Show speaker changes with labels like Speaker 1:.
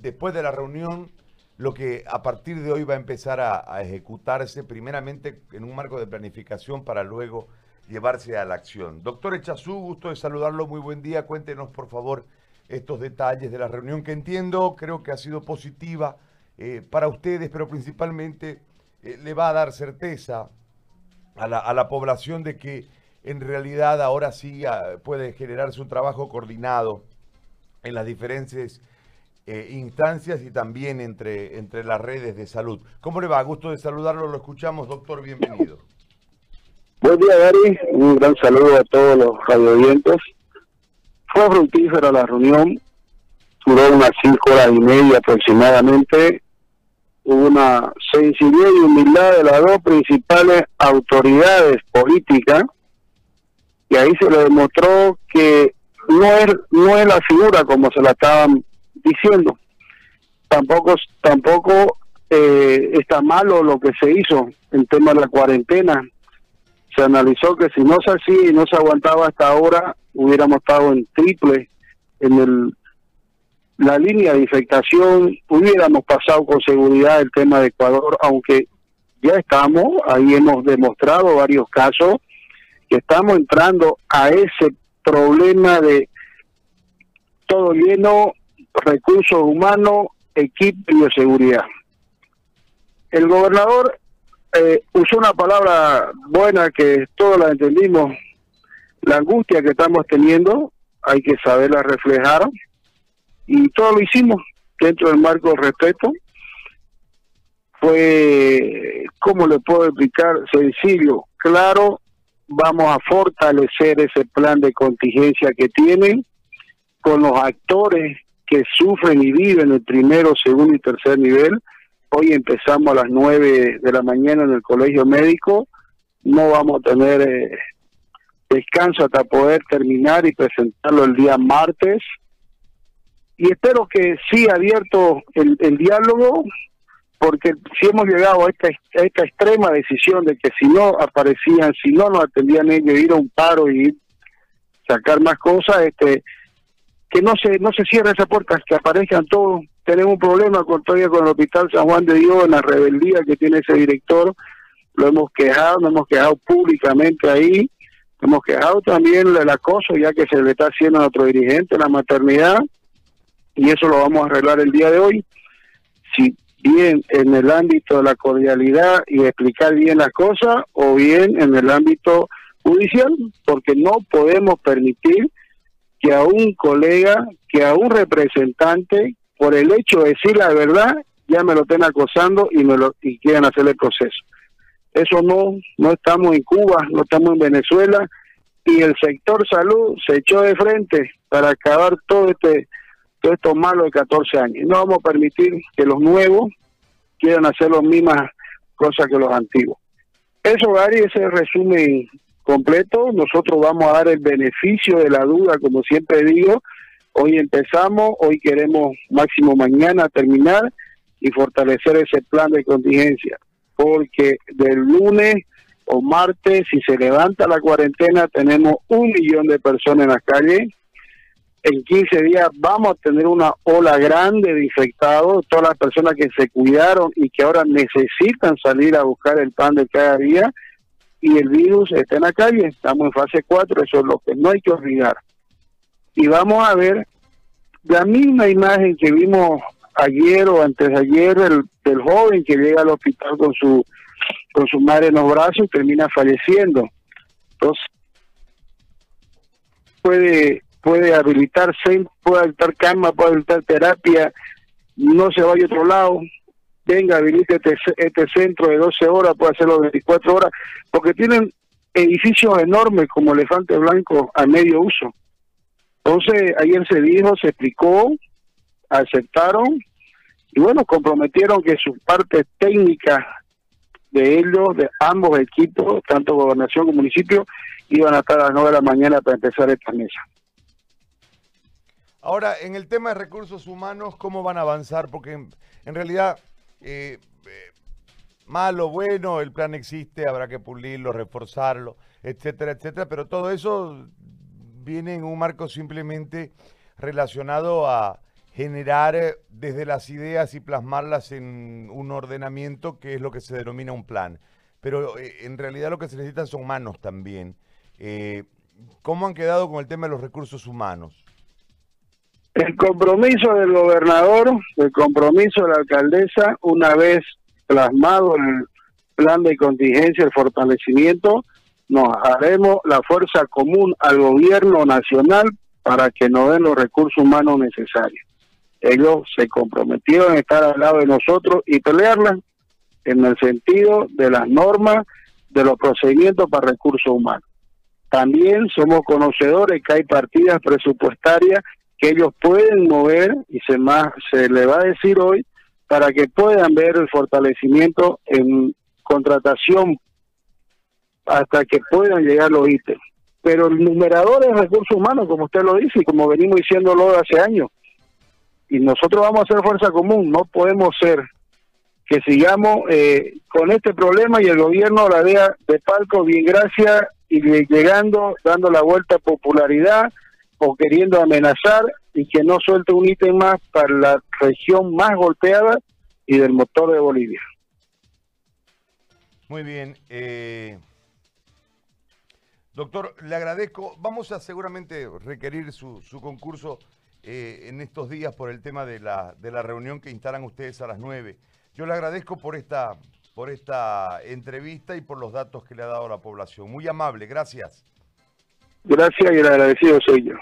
Speaker 1: después de la reunión lo que a partir de hoy va a empezar a, ejecutarse primeramente en un marco de planificación para luego llevarse a la acción. Doctor Echazú, gusto de saludarlo, muy buen día. Cuéntenos por favor estos detalles de la reunión que entiendo, creo que ha sido positiva eh, para ustedes, pero principalmente eh, le va a dar certeza a la, población de que en realidad ahora sí ah, puede generarse un trabajo coordinado en las diferentes eh, instancias y también entre, entre las redes de salud. ¿Cómo le va? Gusto de saludarlo, lo escuchamos, doctor, bienvenido.
Speaker 2: Buen día, Gary. Un gran saludo a todos los radioyentes. Fue fructífera la reunión, duró unas cinco horas y media aproximadamente. Hubo una sensibilidad y humildad de las dos principales autoridades políticas y ahí se le demostró que no es, no es la figura como se la estaban diciendo. Tampoco, tampoco eh, está malo lo que se hizo en tema de la cuarentena. Se analizó que si no se hacía y no se aguantaba hasta ahora, hubiéramos estado en triple en el la línea de infectación, hubiéramos pasado con seguridad el tema de Ecuador, aunque ya estamos, ahí hemos demostrado varios casos que estamos entrando a ese problema de todo lleno recursos humanos, equipo y de seguridad. El gobernador eh, usó una palabra buena que todos la entendimos, la angustia que estamos teniendo, hay que saberla reflejar, y todo lo hicimos dentro del marco del respeto. Fue, ¿cómo le puedo explicar? Sencillo, claro, vamos a fortalecer ese plan de contingencia que tienen con los actores que sufren y viven el primero, segundo y tercer nivel. Hoy empezamos a las nueve de la mañana en el colegio médico. No vamos a tener eh, descanso hasta poder terminar y presentarlo el día martes. Y espero que sí abierto el, el diálogo, porque si hemos llegado a esta, a esta extrema decisión de que si no aparecían, si no nos atendían ellos, ir a un paro y sacar más cosas, este que no se no se cierre esa puerta, que aparezcan todos. Tenemos un problema con todavía con el Hospital San Juan de Dios, en la rebeldía que tiene ese director. Lo hemos quejado, nos hemos quejado públicamente ahí. Hemos quejado también del acoso, ya que se le está haciendo a nuestro dirigente la maternidad. Y eso lo vamos a arreglar el día de hoy. Si bien en el ámbito de la cordialidad y explicar bien las cosas, o bien en el ámbito judicial, porque no podemos permitir que a un colega, que a un representante, por el hecho de decir la verdad, ya me lo estén acosando y me lo y quieran hacer el proceso. Eso no, no estamos en Cuba, no estamos en Venezuela y el sector salud se echó de frente para acabar todo este todo esto malo de 14 años. No vamos a permitir que los nuevos quieran hacer las mismas cosas que los antiguos. Eso, Gary, ese resumen completo. Nosotros vamos a dar el beneficio de la duda, como siempre digo. Hoy empezamos, hoy queremos máximo mañana terminar y fortalecer ese plan de contingencia, porque del lunes o martes, si se levanta la cuarentena, tenemos un millón de personas en las calles. En 15 días vamos a tener una ola grande de infectados, todas las personas que se cuidaron y que ahora necesitan salir a buscar el pan de cada día y el virus está en la calle, estamos en fase 4, eso es lo que no hay que olvidar. Y vamos a ver la misma imagen que vimos ayer o antes de ayer del, joven que llega al hospital con su con su madre en los brazos y termina falleciendo. Entonces puede puede habilitarse, puede habilitar cama, puede habilitar terapia, no se vaya a otro lado, venga, habilite este, este centro de 12 horas, puede hacerlo 24 horas, porque tienen edificios enormes como Elefante Blanco a medio uso. Entonces, ayer se dijo, se explicó, aceptaron y bueno, comprometieron que sus partes técnicas de ellos, de ambos equipos, tanto gobernación como municipio, iban a estar a las 9 de la mañana para empezar esta mesa.
Speaker 1: Ahora, en el tema de recursos humanos, ¿cómo van a avanzar? Porque en realidad eh, eh, malo, bueno, el plan existe, habrá que pulirlo, reforzarlo, etcétera, etcétera, pero todo eso viene en un marco simplemente relacionado a generar eh, desde las ideas y plasmarlas en un ordenamiento que es lo que se denomina un plan. Pero eh, en realidad lo que se necesitan son manos también. ¿Cómo han quedado con el tema de los recursos humanos?
Speaker 2: El compromiso del gobernador, el compromiso de la alcaldesa, una vez plasmado el plan de contingencia, el fortalecimiento, nos haremos la fuerza común al gobierno nacional para que nos den los recursos humanos necesarios ellos se comprometieron a estar al lado de nosotros y pelearla en el sentido de las normas, de los procedimientos para recursos humanos. También somos conocedores que hay partidas presupuestarias que ellos pueden mover y se más se le va a decir hoy para que puedan ver el fortalecimiento en contratación hasta que puedan llegar los ítems. Pero el numerador es recursos humanos, como usted lo dice y como venimos diciéndolo hace años, y nosotros vamos a hacer fuerza común, no podemos ser que sigamos eh, con este problema y el gobierno la vea de palco bien gracias y llegando, dando la vuelta a popularidad o queriendo amenazar y que no suelte un ítem más para la región más golpeada y del motor de Bolivia.
Speaker 1: Muy bien. Eh, doctor, le agradezco. Vamos a seguramente requerir su, concurso eh, en estos días por el tema de la, de la reunión que instalan ustedes a las 9. Yo le agradezco por esta, por esta entrevista y por los datos que le ha dado la población. Muy amable, gracias.
Speaker 2: Gracias y el agradecido soy yo.